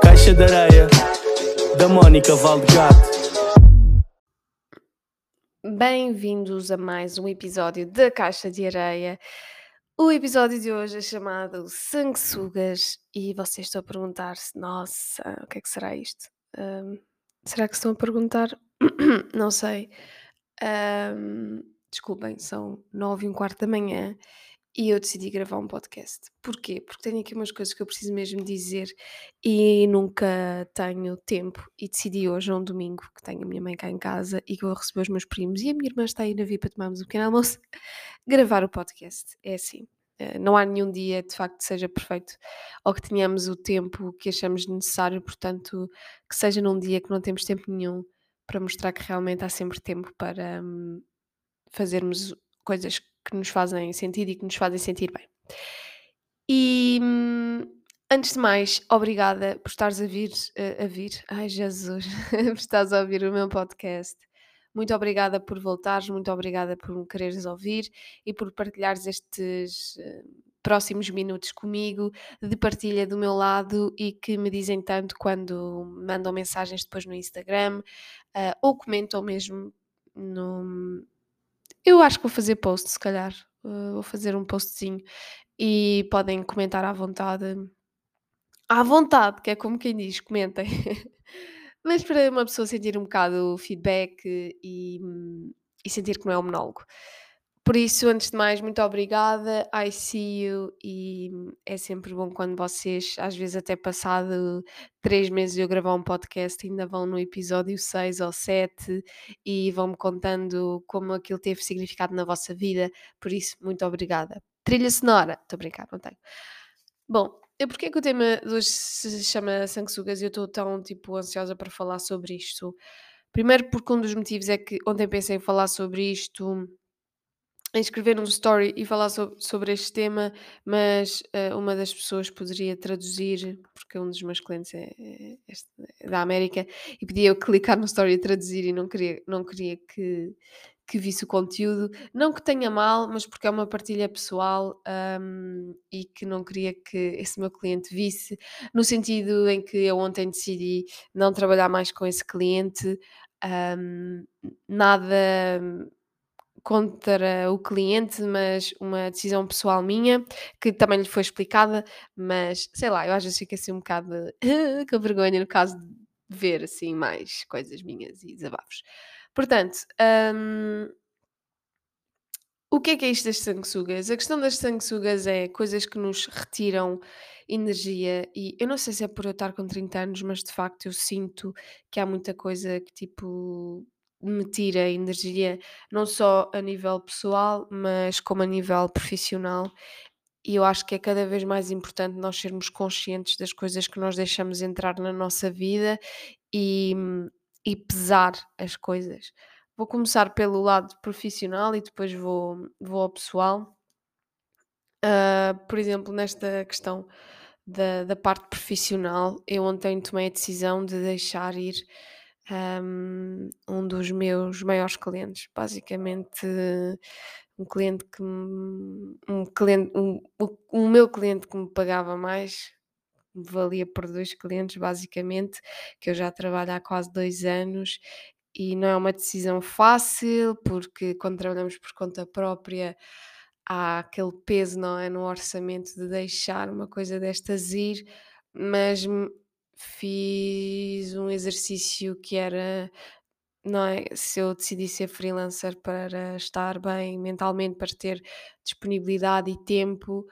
Caixa de areia da Mónica Valdegato. Bem-vindos a mais um episódio da Caixa de Areia. O episódio de hoje é chamado Sanguessugas e vocês estão a perguntar-se: nossa, o que é que será isto? Ahm, será que estão a perguntar? Não sei. Ahm, desculpem, são nove e um quarto da manhã e eu decidi gravar um podcast. Porquê? Porque tenho aqui umas coisas que eu preciso mesmo dizer e nunca tenho tempo. E decidi hoje, um domingo, que tenho a minha mãe cá em casa e que vou receber os meus primos e a minha irmã está aí na vir para tomarmos um pequeno almoço, gravar o podcast. É assim. eh, Não há nenhum dia, de facto, que seja perfeito ou que tenhamos o tempo que achamos necessário, portanto, que seja num dia que não temos tempo nenhum para mostrar que realmente há sempre tempo para hum, fazermos coisas que nos fazem sentido e que nos fazem sentir bem. E hum, antes de mais, obrigada por estares a vir, a, vir, ai Jesus, por estares a ouvir o meu podcast. Muito obrigada por voltares, muito obrigada por me quereres ouvir e por partilhares estes eh, próximos minutos comigo de partilha do meu lado e que me dizem tanto quando mandam mensagens depois no Instagram ah, ou comentam mesmo no, eu acho que vou fazer post, se calhar. Uh, vou fazer um postzinho e podem comentar à vontade. À vontade, que é como quem diz, comentem. Mas para uma pessoa sentir um bocado o feedback e, hum, e sentir que não é um monólogo. Por isso, antes de mais, muito obrigada. I see you. E é sempre bom quando vocês, às vezes até passado três meses de eu gravar um podcast, ainda vão no episódio 6 ou 7 e vão-me contando como aquilo teve significado na vossa vida. Por isso, muito obrigada. Trilha sonora. Estou a brincar, não tenho. Bom, eu porquê que o tema de hoje se chama sanguessugas e eu estou tão, tipo, ansiosa para falar sobre isto? Primeiro porque um dos motivos é que ontem pensei em falar sobre isto em escrever um story e falar so- sobre este tema, mas eh, uma das pessoas poderia traduzir, porque um dos meus clientes é, é este- é da América, e pedia eu clicar no story e traduzir e não queria, não queria que, que visse o conteúdo. Não que tenha mal, mas porque é uma partilha pessoal ahm, e que não queria que esse meu cliente visse, no sentido em que eu ontem decidi não trabalhar mais com esse cliente. ahm, nada contra o cliente, mas uma decisão pessoal minha, que também lhe foi explicada, mas sei lá, eu às vezes fico assim um bocado com vergonha no caso de ver assim mais coisas minhas e desabafos. Portanto, hum, o que é que é isto das sanguessugas? A questão das sanguessugas é coisas que nos retiram energia e eu não sei se é por eu estar com 30 anos, mas de facto eu sinto que há muita coisa que tipo me tira energia, não só a nível pessoal, mas como a nível profissional. E eu acho que é cada vez mais importante nós sermos conscientes das coisas que nós deixamos entrar na nossa vida e, e pesar as coisas. Vou começar pelo lado profissional e depois vou, vou ao pessoal. Ah, por exemplo, nesta questão da, da parte profissional, eu ontem tomei a decisão de deixar ir um dos meus maiores clientes, basicamente um cliente que um cliente, um, o, o meu cliente que me pagava mais, valia por dois clientes, basicamente, que eu já trabalho há quase dois anos. E não é uma decisão fácil, porque quando trabalhamos por conta própria, há aquele peso, não é, no orçamento de deixar uma coisa destas ir, mas fiz um exercício que era, não é, se eu decidi ser freelancer para estar bem mentalmente, para ter disponibilidade e tempo,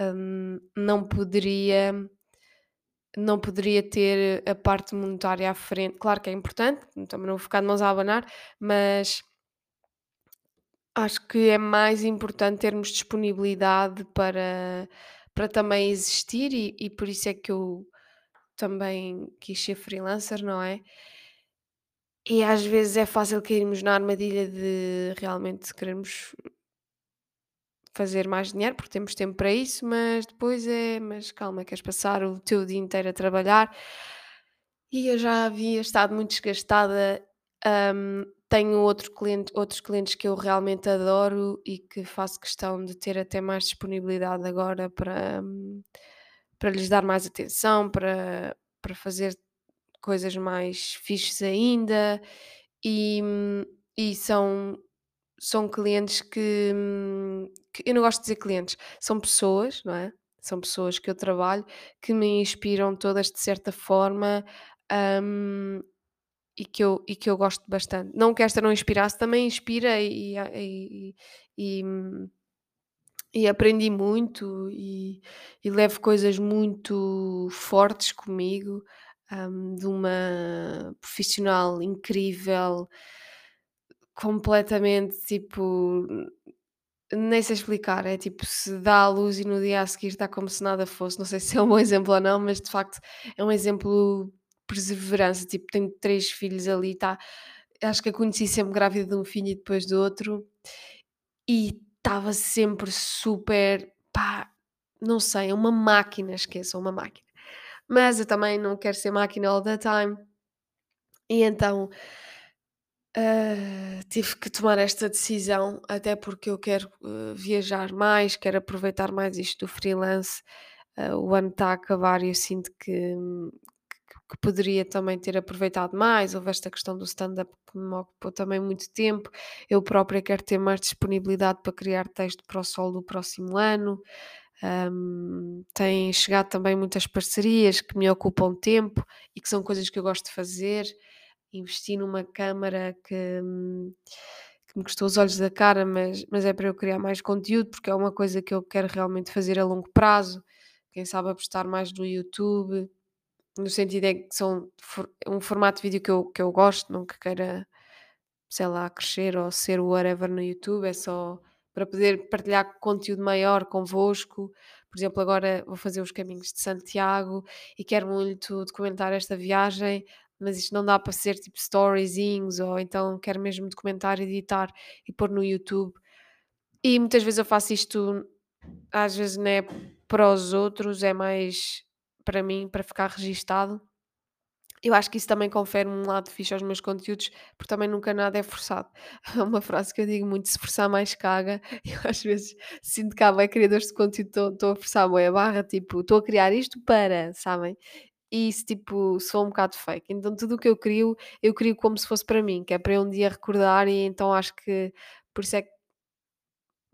hum, não poderia não poderia ter a parte monetária à frente. Claro que é importante, também não vou ficar de mãos a abanar, mas Acho que é mais importante termos disponibilidade para, para também existir e, e por isso é que eu também quis ser freelancer, não é? E às vezes é fácil cairmos na armadilha de realmente queremos fazer mais dinheiro porque temos tempo para isso, mas depois é, mas calma, queres passar o teu dia inteiro a trabalhar e eu já havia estado muito desgastada hum, tenho outro cliente, outros clientes que eu realmente adoro e que faço questão de ter até mais disponibilidade agora para, hum, para lhes dar mais atenção, para, para fazer coisas mais fixes ainda e, e são, são clientes que, que eu não gosto de dizer clientes, são pessoas, não é? São pessoas que eu trabalho que me inspiram todas de certa forma hum, e, que eu, e que eu gosto bastante. Não que esta não inspirasse, também inspira e, e, e, hum, e aprendi muito e, e levo coisas muito fortes comigo hum, de uma profissional incrível, completamente tipo. Nem sei explicar, é tipo se dá a luz e no dia a seguir está como se nada fosse. Não sei se é um bom exemplo ou não, mas de facto é um exemplo de perseverança. Tipo, tenho três filhos ali, tá? Acho que a conheci sempre grávida de um filho e depois do outro, e estava sempre super, pá, não sei, é uma máquina, esqueça, uma máquina. Mas eu também não quero ser máquina all the time, e então ah, tive que tomar esta decisão, até porque eu quero uh, viajar mais, quero aproveitar mais isto do freelance. Uh, o ano está a acabar e eu sinto que, que, poderia também ter aproveitado mais. Houve esta questão do stand-up que me ocupou também muito tempo. Eu própria quero ter mais disponibilidade para criar texto para o sol do próximo ano. Um, tem chegado também muitas parcerias que me ocupam tempo e que são coisas que eu gosto de fazer investi numa câmara que, hum, que me custou os olhos da cara, mas, mas é para eu criar mais conteúdo, porque é uma coisa que eu quero realmente fazer a longo prazo. Quem sabe apostar mais no YouTube, no sentido é que são um formato de vídeo que eu, que eu gosto, não que queira, sei lá, crescer ou ser whatever no YouTube, é só para poder partilhar conteúdo maior convosco. Por exemplo, agora vou fazer os caminhos de Santiago e quero muito documentar esta viagem mas isto não dá para ser tipo storyzinhos ou então quero mesmo documentar, editar e pôr no YouTube. E muitas vezes eu faço isto, às vezes não é para os outros, é mais para mim, para ficar registado. Eu acho que isso também confere um lado fixe aos meus conteúdos, porque também nunca nada é forçado. É uma frase que eu digo muito: se forçar mais caga. Eu às vezes sinto que há bem criadores de conteúdo, estou a forçar a barra, tipo, estou a criar isto para, sabem? e isso tipo sou um bocado fake. Então tudo o que eu crio, eu crio como se fosse para mim, que é para eu um dia recordar e então acho que por isso é que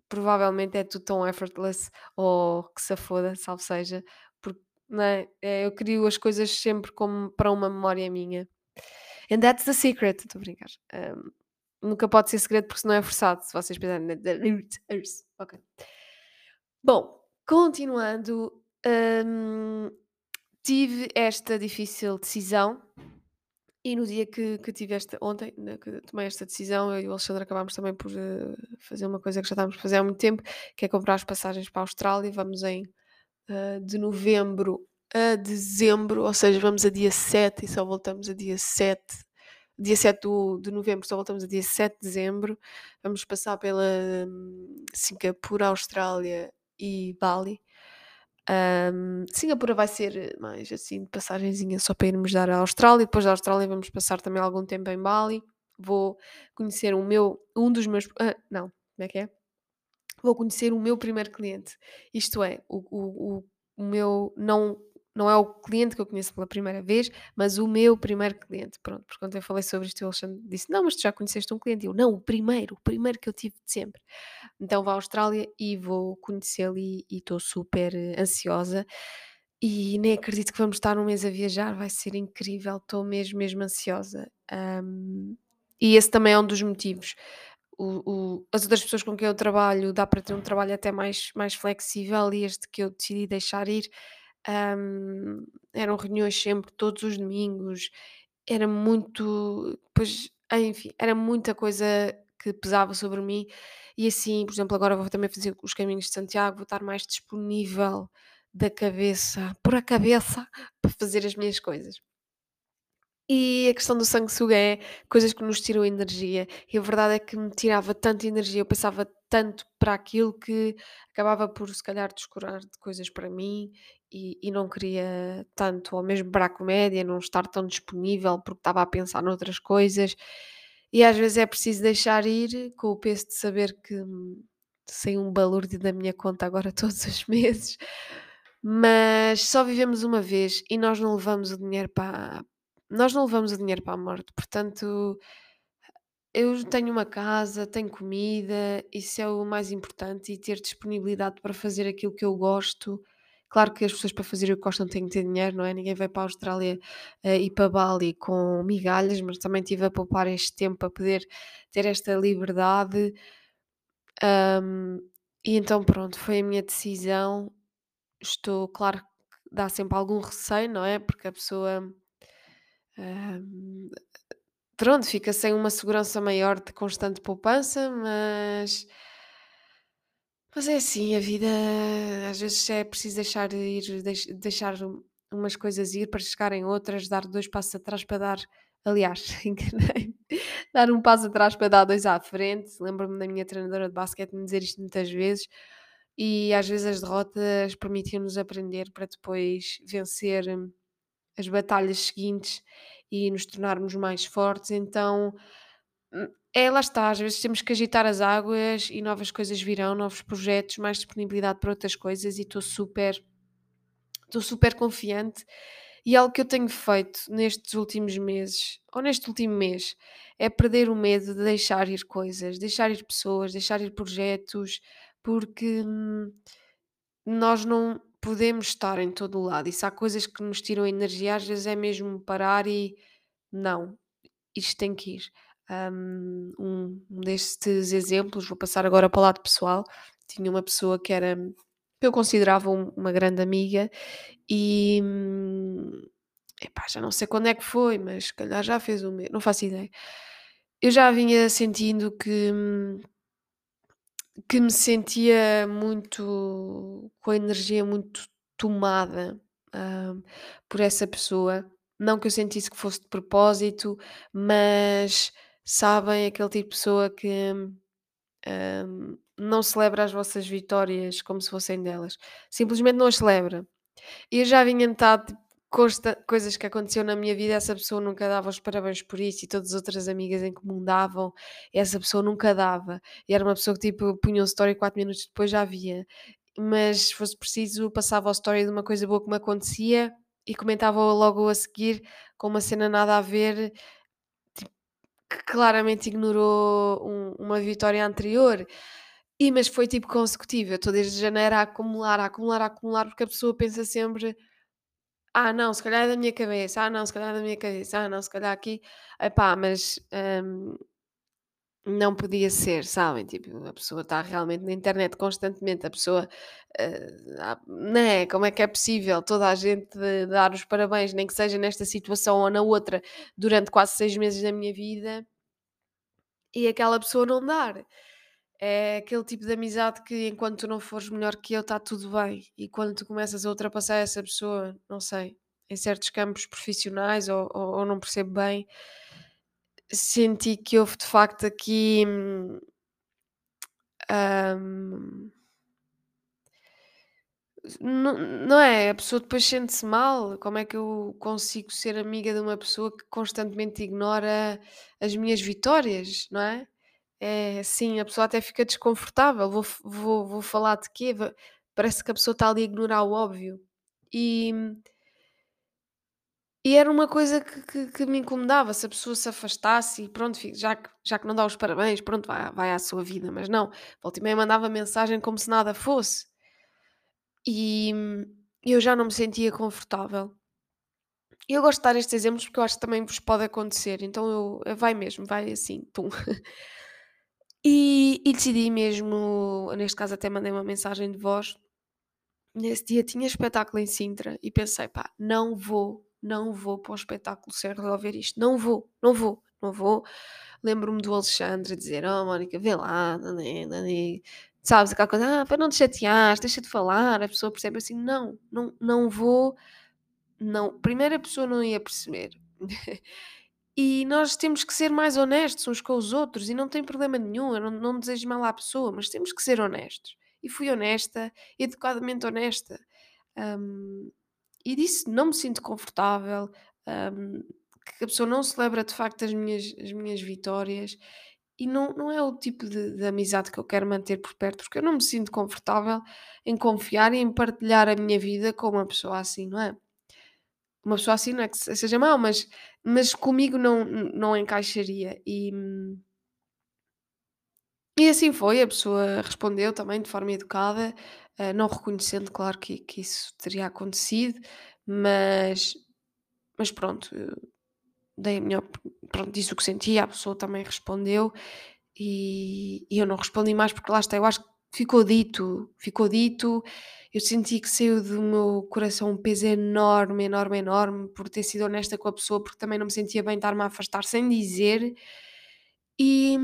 provavelmente é tudo tão effortless ou que se foda, salvo seja, porque não é? É, eu crio as coisas sempre como para uma memória minha. And that's the secret, estou a brincar. Um, nunca pode ser segredo porque não é forçado, se vocês pensarem. Ok. Bom, continuando. Um, tive esta difícil decisão e no dia que, que tive esta, ontem, né, que tomei esta decisão, eu e o Alexandre acabámos também por uh, fazer uma coisa que já estávamos a fazer há muito tempo, que é comprar as passagens para a Austrália. Vamos em uh, de novembro a dezembro, ou seja, vamos a dia 7 e só voltamos a dia 7. Dia 7 do, de novembro, só voltamos a dia 7 de dezembro. Vamos passar pela um, Singapura, Austrália e Bali. Um, Singapura vai ser mais assim de passagenzinha só para irmos dar à Austrália. Depois da Austrália vamos passar também algum tempo em Bali. Vou conhecer o meu, um dos meus. Ah, não, como é que é? Vou conhecer o meu primeiro cliente. Isto é, o, o, o, meu não não é o cliente que eu conheço pela primeira vez, mas o meu primeiro cliente. Pronto, porque quando eu falei sobre isto, o Alexandre disse: Não, mas tu já conheceste um cliente? Eu, não, o primeiro, o primeiro que eu tive de sempre. Então vou à Austrália e vou conhecê-lo e estou super eh, ansiosa. E nem acredito que vamos estar um mês a viajar, vai ser incrível, estou mesmo, mesmo ansiosa. Um, e esse também é um dos motivos. O, o, as outras pessoas com quem eu trabalho dá para ter um trabalho até mais, mais flexível e este que eu decidi deixar ir um, eram reuniões sempre, todos os domingos, era muito, pois, enfim, era muita coisa que pesava sobre mim. E assim, por exemplo, agora vou também fazer os caminhos de Santiago, vou estar mais disponível da cabeça, por a cabeça, para fazer as minhas coisas. E a questão do sanguessuga é coisas que nos tiram energia. E a verdade é que me tirava tanta energia, eu pensava tanto para aquilo que acabava por se calhar descurar de coisas para mim e, e não queria tanto, ou mesmo para a comédia, não estar tão disponível porque estava a pensar noutras coisas. E às vezes é preciso deixar ir com o peso de saber que hum, sem um balúrdio da minha conta agora todos os meses, mas só vivemos uma vez e nós não levamos o dinheiro para nós não levamos o dinheiro para a morte, portanto, eu tenho uma casa, tenho comida, isso é o mais importante e ter disponibilidade para fazer aquilo que eu gosto. Claro que as pessoas para fazer o que gostam têm que ter dinheiro, não é? Ninguém vai para a Austrália eh, e para Bali com migalhas, mas também tive a poupar este tempo para poder ter esta liberdade. Ahm, e então pronto, foi a minha decisão. Estou, claro que dá sempre algum receio, não é? Porque a pessoa pronto, fica sem uma segurança maior de constante poupança, mas mas é assim, a vida às vezes é preciso deixar ir, deix- deixar um- umas coisas ir para chegarem outras, dar dois passos atrás para dar, aliás, enganei dar um passo atrás para dar dois à frente. Lembro-me da minha treinadora de basquete me dizer isto muitas vezes, e às vezes as derrotas permitiam-nos aprender para depois vencer hum, as batalhas seguintes e nos tornarmos mais fortes. Então, hum, é lá está, às vezes temos que agitar as águas e novas coisas virão, novos projetos, mais disponibilidade para outras coisas e estou super, estou super confiante. E algo que eu tenho feito nestes últimos meses, ou neste último mês, é perder o medo de deixar ir coisas, deixar ir pessoas, deixar ir projetos, porque hum, nós não podemos estar em todo o lado. E se há coisas que nos tiram energia, às vezes é mesmo parar e não, isto tem que ir. Um, destes exemplos, vou passar agora para o lado pessoal. Tinha uma pessoa que era que eu considerava um- uma grande amiga e epá, já não sei quando é que foi, mas se calhar já fez um mês, não faço ideia. Eu já vinha sentindo que, hum, que me sentia muito com a energia muito tomada, hã, por essa pessoa. Não que eu sentisse que fosse de propósito, mas sabem, aquele tipo de pessoa que, hã, não celebra as vossas vitórias como se fossem delas. Simplesmente não as celebra. E eu já vinha tipo, consta coisas que aconteceu na minha vida, essa pessoa nunca dava os parabéns por isso e todas as outras amigas em comum davam, essa pessoa nunca dava. E era uma pessoa que tipo punha um story 4 minutos depois já via. Mas se fosse preciso, passava o story de uma coisa boa que me acontecia e comentava logo a seguir com uma cena nada a ver, tipo, que claramente ignorou um- uma vitória anterior. E mas foi tipo consecutivo, eu estou desde janeiro a acumular, a acumular, a acumular, porque a pessoa pensa sempre ah, não, se calhar é da minha cabeça. Ah, não, se calhar é da minha cabeça. Ah, não, se calhar aqui. Epá, mas hum, não podia ser, sabem? Tipo, a pessoa está realmente na internet constantemente. A pessoa, eh, ah, né? Como é que é possível toda a gente dar os parabéns, nem que seja nesta situação ou na outra, durante quase seis meses da minha vida e aquela pessoa não dar? É aquele tipo de amizade que enquanto tu não fores melhor que eu, está tudo bem. E quando tu começas a ultrapassar essa pessoa, não sei, em certos campos profissionais ou, ou- ou não percebo bem, senti que houve de facto aqui. hum, não, não é? A pessoa depois sente-se mal. Como é que eu consigo ser amiga de uma pessoa que constantemente ignora as minhas vitórias, não é? É, sim, a pessoa até fica desconfortável. Vou, vou, vou falar de quê? Parece que a pessoa está ali a ignorar o óbvio. E, e era uma coisa que, que, que me incomodava. Se a pessoa se afastasse e pronto, já que, já que não dá os parabéns, pronto, vai, vai à sua vida. Mas não, volta e meia mandava mensagem como se nada fosse. E hum, eu já não me sentia confortável. Eu gosto de dar estes exemplos porque eu acho que também vos pode acontecer. Então eu, vai mesmo, vai assim, pum. E, e decidi mesmo, neste caso até mandei uma mensagem de voz. Nesse dia tinha espetáculo em Sintra e pensei, pá, não vou, não vou para o espetáculo sem resolver isto. Não vou, não vou, não vou. Lembro-me do Alexandre dizer, oh Mónica, vê lá, nanê, nanê. sabes, aquela coisa, ah, para não te chatear, deixa de falar, a pessoa percebe assim, não, não, não vou, não. Primeiro a pessoa não ia perceber. E nós temos que ser mais honestos uns com os outros e não tem problema nenhum, eu não, não desejo mal à pessoa, mas temos que ser honestos. E fui honesta, educadamente honesta. Hum, e disse: não me sinto confortável. hum, que a pessoa não celebra de facto as minhas, as minhas vitórias e não, não é o tipo de, de amizade que eu quero manter por perto, porque eu não me sinto confortável em confiar e em partilhar a minha vida com uma pessoa assim, não é? Uma pessoa assim não é que seja mau, mas, mas comigo não, não encaixaria. E, e assim foi, a pessoa respondeu também de forma educada, eh, não reconhecendo, claro, que, que isso teria acontecido, mas, mas pronto, eu dei a minha, pronto, disse o que sentia, a pessoa também respondeu e, e eu não respondi mais porque lá está, eu acho que ficou dito, ficou dito, eu senti que saiu do meu coração um peso enorme, enorme, enorme por ter sido honesta com a pessoa, porque também não me sentia bem estar-me a afastar sem dizer e,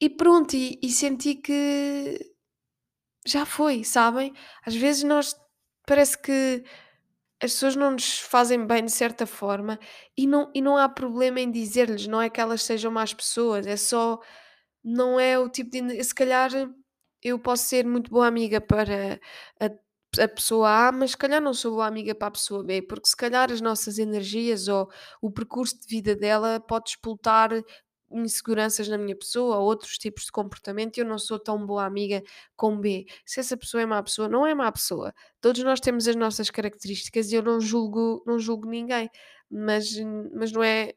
e pronto, e, e senti que já foi, sabem? Às vezes nós parece que as pessoas não nos fazem bem de certa forma e não, e não há problema em dizer-lhes, não é que elas sejam más pessoas, é só, não é o tipo de. Se calhar eu posso ser muito boa amiga para a, a pessoa A, mas se calhar não sou boa amiga para a pessoa B, porque se calhar as nossas energias ou o percurso de vida dela pode explotar inseguranças na minha pessoa ou outros tipos de comportamento e eu não sou tão boa amiga com B. Se essa pessoa é má pessoa, não é má pessoa. Todos nós temos as nossas características e eu não julgo, não julgo ninguém, mas, mas não é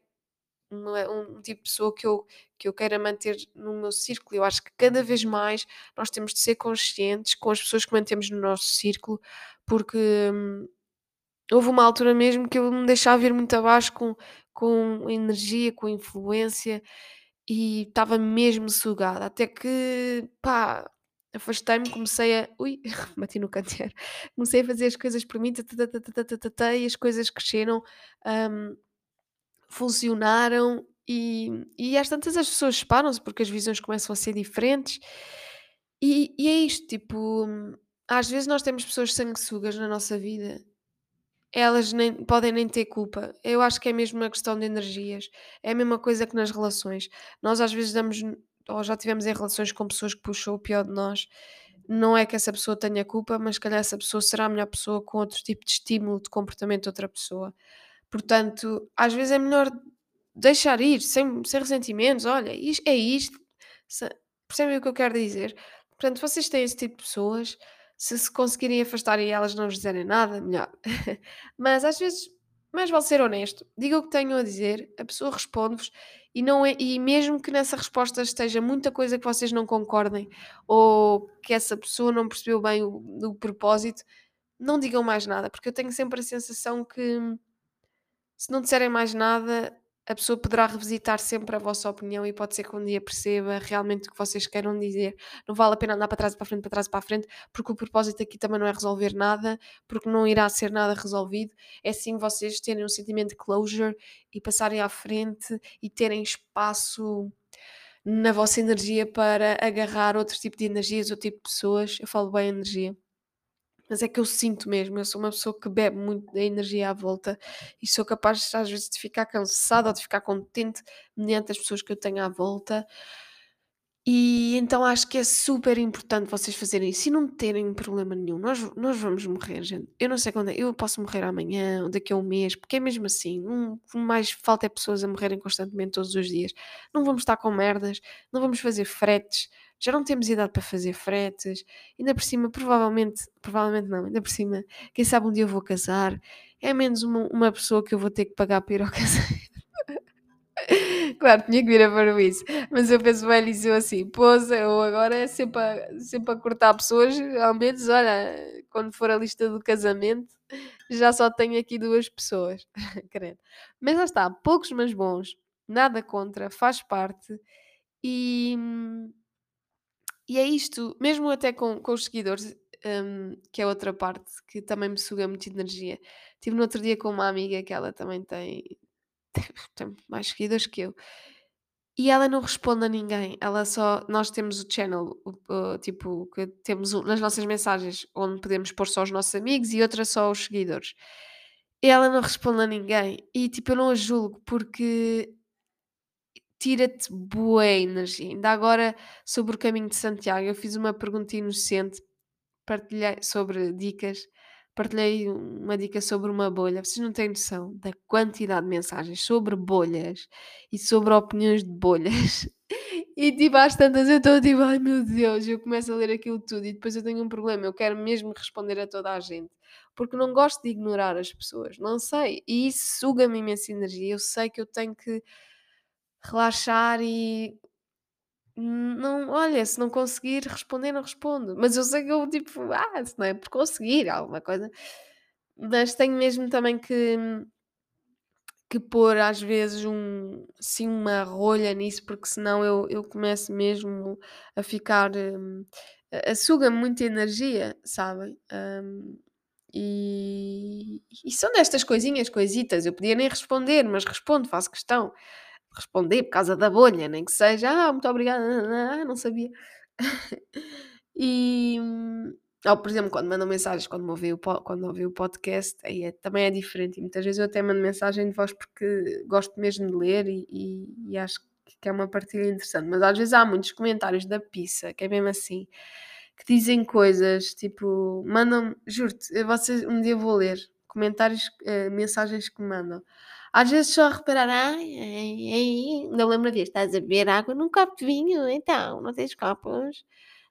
é um tipo de pessoa que eu, que eu queira manter no meu círculo. Eu acho que cada vez mais nós temos de ser conscientes com as pessoas que mantemos no nosso círculo, porque hum, houve uma altura mesmo que eu me deixava vir muito abaixo com, com energia, com influência e estava mesmo sugada. Até que, pá, afastei-me, comecei a. Ui, bati no canteiro. Comecei a fazer as coisas por mim, tatatatatatata, e as coisas cresceram. hum, funcionaram e, e às tantas as pessoas separam-se porque as visões começam a ser diferentes. E, e é isto, tipo, às vezes nós temos pessoas sanguessugas na nossa vida, elas nem, podem nem ter culpa. Eu acho que é mesmo uma questão de energias. É a mesma coisa que nas relações. Nós às vezes damos, ou já tivemos em relações com pessoas que puxam o pior de nós. Não é que essa pessoa tenha culpa, mas calhar essa pessoa será a melhor pessoa com outro tipo de estímulo de comportamento de outra pessoa. Portanto, às vezes é melhor deixar ir, sem, sem ressentimentos. Olha, é isto. Percebem o que eu quero dizer? Portanto, vocês têm esse tipo de pessoas. Se se conseguirem afastar e elas não vos dizerem nada, melhor. Mas às vezes, mais vale ser honesto. Diga o que tenham a dizer, a pessoa responde-vos e, não é, e mesmo que nessa resposta esteja muita coisa que vocês não concordem ou que essa pessoa não percebeu bem o, o propósito, não digam mais nada, porque eu tenho sempre a sensação que se não disserem mais nada, a pessoa poderá revisitar sempre a vossa opinião e pode ser que um dia perceba realmente o que vocês queiram dizer. Não vale a pena andar para trás e para frente, para trás e para frente, porque o propósito aqui também não é resolver nada, porque não irá ser nada resolvido. É sim vocês terem um sentimento de closure e passarem à frente e terem espaço na vossa energia para agarrar outro tipo de energias, outro tipo de pessoas. Eu falo bem energia. Mas é que eu sinto mesmo, eu sou uma pessoa que bebe muito da energia à volta e sou capaz às vezes de ficar cansada ou de ficar contente mediante as pessoas que eu tenho à volta. E então acho que é super importante vocês fazerem isso e não terem problema nenhum. Nós, nós vamos morrer, gente. Eu não sei quando é. Eu posso morrer amanhã ou daqui a um mês, porque é mesmo assim. O mais falta é pessoas a morrerem constantemente todos os dias. Não vamos estar com merdas, não vamos fazer fretes. Já não temos idade para fazer fretes. Ainda por cima, provavelmente, provavelmente não, ainda por cima, quem sabe um dia eu vou casar. É menos uma, uma pessoa que eu vou ter que pagar para ir ao casamento. Claro, tinha que vir a para isso. Mas eu penso bem nisso eu assim, poça, eu agora é sempre a, sempre a cortar pessoas, ao menos, olha, quando for a lista do casamento, já só tenho aqui duas pessoas. Mas lá está, poucos mas bons, nada contra, faz parte. E, e é isto, mesmo até com, com os seguidores, hum, que é outra parte que também me suga muita energia. Estive no outro dia com uma amiga que ela também tem, tem mais seguidores que eu. E ela não responde a ninguém, ela só nós temos o channel, o o tipo, que temos o nas nossas mensagens, onde podemos pôr só os nossos amigos e outra só os seguidores. E ela não responde a ninguém e, tipo, eu não a julgo, porque tira-te bué energia. Ainda agora, sobre o caminho de Santiago, eu fiz uma pergunta inocente, partilhei sobre dicas, partilhei uma dica sobre uma bolha. Vocês não têm noção da quantidade de mensagens sobre bolhas e sobre opiniões de bolhas. E tipo, às tantas eu estou tipo, ai meu Deus, eu começo a ler aquilo tudo e depois eu tenho um problema, eu quero mesmo responder a toda a gente, porque não gosto de ignorar as pessoas, não sei, e isso suga-me imensa energia, eu sei que eu tenho que relaxar e não, olha, se não conseguir responder, não respondo. Mas eu sei que eu, tipo, ah, se não é por conseguir alguma coisa. Mas tenho mesmo também que, que pôr às vezes um, assim, uma rolha nisso, porque senão eu, eu começo mesmo a ficar. hum, a, a suga muita energia, sabem? Hum, e, e são destas coisinhas, coisitas. Eu podia nem responder, mas respondo, faço questão responder por causa da bolha, nem que seja, ah, muito obrigada, ah, não sabia. e, ou, por exemplo, quando mandam mensagens, quando ouvi o, quando ouvi o podcast, aí é- também é diferente. E muitas vezes eu até mando mensagem de voz porque gosto mesmo de ler e, e- e acho que é uma partilha interessante. Mas às vezes há muitos comentários da pizza, que é mesmo assim, que dizem coisas, tipo, mandam, juro-te, vocês, um dia vou ler comentários, eh, mensagens que me mandam. Às vezes só reparar, ai, ai, ai, não lembro disso, estás a beber água num copo de vinho, então, não tens copos?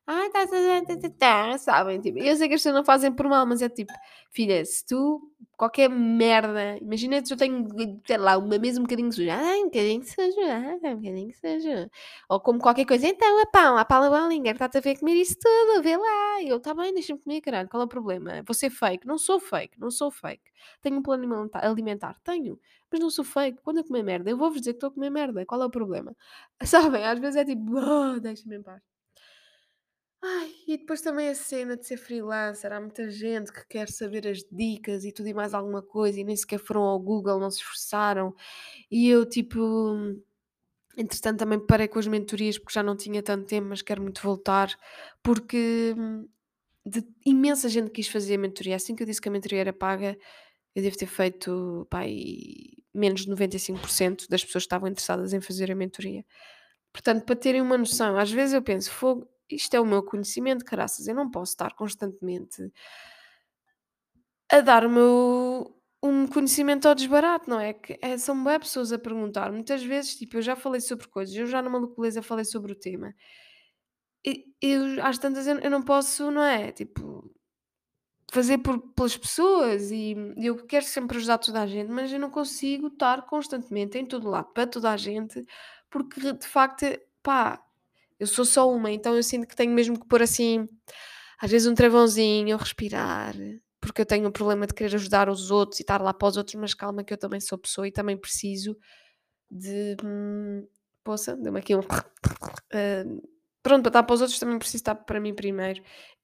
Ai, estás a tá, tá, tá", sabem? Tipo, eu sei que as pessoas não fazem por mal, mas é tipo, filha, se tu, qualquer merda, imagina se eu tenho, sei lá, uma mesa um bocadinho suja, ai, um bocadinho suja, ai, um bocadinho suja. Ou como qualquer coisa, então, a pão, a pala Ballinger, está-te a ver comer isso tudo, vê lá. Eu, está bem, deixa-me comer, caralho, qual é o problema? Vou ser fake? Não sou fake, não sou fake. Tenho um plano alimentar? Tenho, mas não sou fake. Quando eu comer merda, eu vou-vos dizer que estou a comer merda, qual é o problema? Sabem, às vezes é tipo, "Ah, deixa-me em paz. Ai, e depois também a cena de ser freelancer. Há muita gente que quer saber as dicas e tudo e mais alguma coisa e nem sequer foram ao Google, não se esforçaram. E eu, tipo, entretanto, também parei com as mentorias porque já não tinha tanto tempo, mas quero muito voltar porque hum, de imensa gente quis fazer a mentoria. Assim que eu disse que a mentoria era paga, eu devo ter feito pá, aí, menos de 95% das pessoas que estavam interessadas em fazer a mentoria. Portanto, para terem uma noção, às vezes eu penso, fogo, isto é o meu conhecimento, caraças, eu não posso estar constantemente a dar o meu um conhecimento ao desbarato, não é? Que é, são bem pessoas a perguntar. Muitas vezes, tipo, eu já falei sobre coisas, eu já numa localiza falei sobre o tema. E eu, às tantas, eu, eu não posso, não é? Tipo, fazer por, pelas pessoas e eu quero sempre ajudar toda a gente, mas eu não consigo estar constantemente em todo lado para toda a gente, porque de facto, pá, eu sou só uma, então eu sinto que tenho mesmo que pôr assim, às vezes um travãozinho, respirar, porque eu tenho um problema de querer ajudar os outros e estar lá para os outros, mas calma que eu também sou pessoa e também preciso de. Hum, poça, deu-me aqui um. ah, pronto, para estar para os outros também preciso estar para mim primeiro.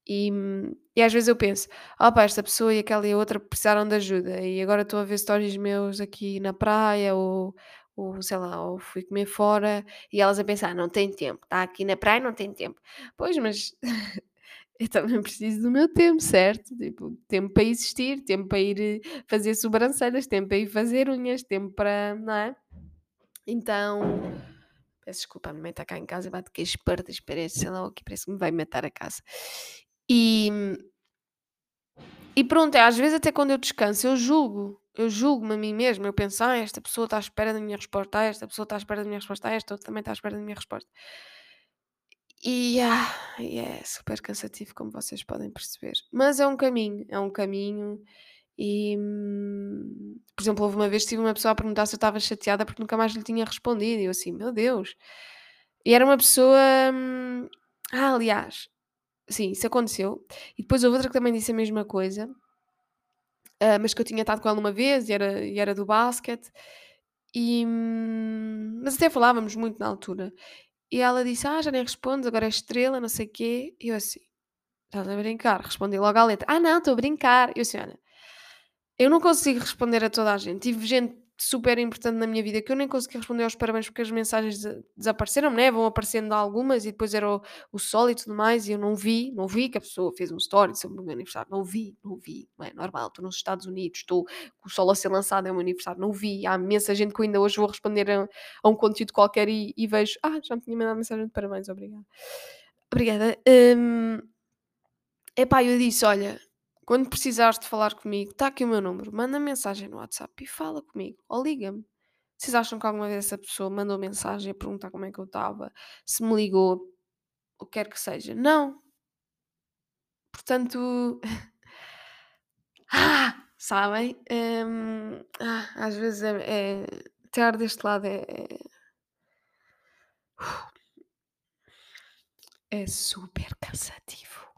E, hum, e às vezes eu penso, pá, esta pessoa e aquela e a outra precisaram de ajuda e agora estou a ver stories meus aqui na praia ou, ou sei lá, ou fui comer fora e elas a pensar, não tem tempo, está aqui na praia, não tem tempo. Pois, mas eu também preciso do meu tempo, certo? Tipo, tempo para existir, tempo para ir eh, fazer sobrancelhas, tempo para ir fazer unhas, tempo para, não é? Então, peço desculpa, a minha mãe está cá em casa e bate que as portas, parece, sei lá o que, parece que me vai matar a casa. E, e pronto, é, às vezes até quando eu descanso, eu julgo, eu julgo-me a mim mesma, eu penso, ah, esta pessoa está à espera da minha resposta, ah, esta pessoa está à espera da minha resposta, ah, esta outra também está à espera da minha resposta. E, ah, é super cansativo, como vocês podem perceber. Mas é um caminho, é um caminho. E, hum, por exemplo, houve uma vez tive uma pessoa a perguntar se eu estava chateada porque nunca mais lhe tinha respondido. E eu assim, meu Deus. E era uma pessoa. hum, Ah, aliás, sim, isso aconteceu. E depois houve outra que também disse a mesma coisa, ah, mas que eu tinha estado com ela uma vez e era, e era do basquete. E, hum, mas até falávamos muito na altura. E ela disse: Ah, já nem respondes, agora é estrela, não sei o quê. E eu assim, estás a brincar? Respondi logo à letra: Ah, não, estou a brincar. E eu assim, olha, eu não consigo responder a toda a gente. Tive gente super importante na minha vida que eu nem consegui responder aos parabéns porque as mensagens de- desapareceram, né? Vão aparecendo algumas e depois era o, o sol e tudo mais. E eu não vi, não vi que a pessoa fez um story sobre o meu aniversário. Não vi, não vi. Não é normal. Estou nos Estados Unidos, estou com o sol a ser lançado, é o meu aniversário. Não vi. Há imensa gente que ainda hoje vou responder a, a um conteúdo qualquer e, e vejo, ah, já me tinha mandado mensagem de parabéns, obrigada. Obrigada. Hum, epá, eu disse, olha, Quando precisares de falar comigo, está aqui o meu número, manda mensagem no WhatsApp e fala comigo, ou liga-me. Vocês acham que alguma vez essa pessoa mandou mensagem a perguntar como é que eu estava, se me ligou, o que quer que seja? Não. Portanto, ah, sabem? Hum, ah, às vezes é, é estar deste lado é, é, é super cansativo.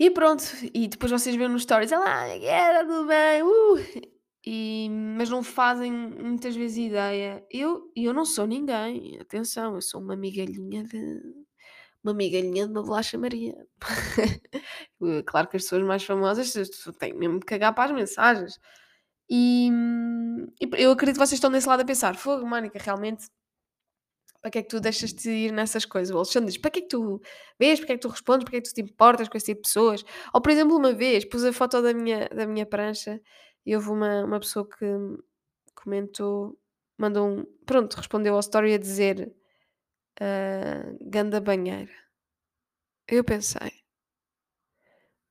E pronto, e depois vocês veem nos stories, ah, era tudo bem, uh! E, mas não fazem muitas vezes ideia. Eu, eu não sou ninguém, atenção, eu sou uma migalhinha de uma migalhinha de uma bolacha Maria. Claro que as pessoas mais famosas têm mesmo que cagar para as mensagens. E, e eu acredito que vocês estão desse lado a pensar: fogo, Mónica, realmente para que é que tu deixas de ir nessas coisas? O Alexandre diz, para que é que tu vês, para que é que tu respondes, para que é que tu te importas com esse tipo de pessoas? Ou, por exemplo, uma vez, pus a foto da minha, da minha prancha e houve uma, uma pessoa que comentou, mandou um, pronto, respondeu ao story a dizer uh, ganda banheira. Eu pensei,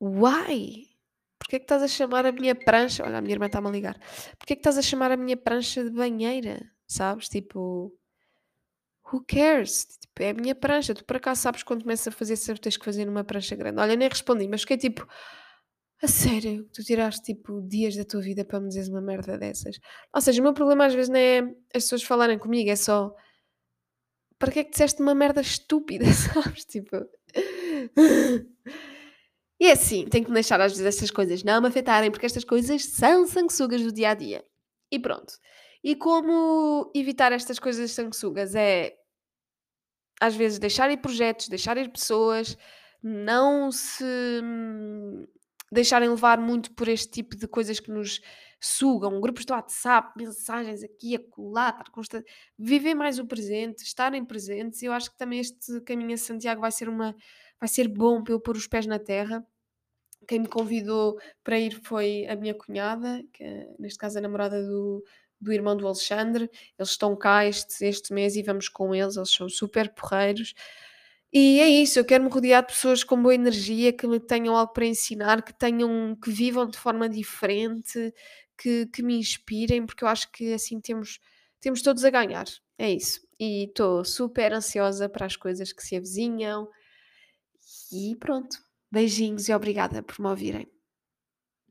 why? Porquê é que estás a chamar a minha prancha? Olha, a minha irmã está-me a ligar. Porquê é que estás a chamar a minha prancha de banheira? Sabes? Tipo, who cares? Tipo, é a minha prancha. Tu por acaso sabes quando começas a fazer sempre tens que fazer numa prancha grande. Olha, nem respondi, mas fiquei tipo, a sério, tu tiraste tipo dias da tua vida para me dizeres uma merda dessas. Ou seja, o meu problema às vezes não é as pessoas falarem comigo, é só para que é que disseste uma merda estúpida, sabes? Tipo. E é assim, tenho que deixar às vezes estas coisas não me afetarem, porque estas coisas são sanguessugas do dia a dia. E pronto. E como evitar estas coisas sanguessugas é às vezes deixar ir projetos, deixar ir pessoas, não se hum, deixarem levar muito por este tipo de coisas que nos sugam, grupos do WhatsApp, mensagens aqui, acolá, estar constante, viver mais o presente, estarem presentes. Eu acho que também este caminho a Santiago vai ser uma vai ser bom para eu pôr os pés na terra. Quem me convidou para ir foi a minha cunhada, que é, neste caso a namorada do, do irmão do Alexandre. Eles estão cá este, este mês e vamos com eles, eles são super porreiros. E é isso, eu quero me rodear de pessoas com boa energia, que me tenham algo para ensinar, que tenham, que vivam de forma diferente, que, que me inspirem, porque eu acho que assim temos, temos todos a ganhar. É isso. E estou super ansiosa para as coisas que se avizinham. E pronto. Beijinhos e obrigada por me ouvirem.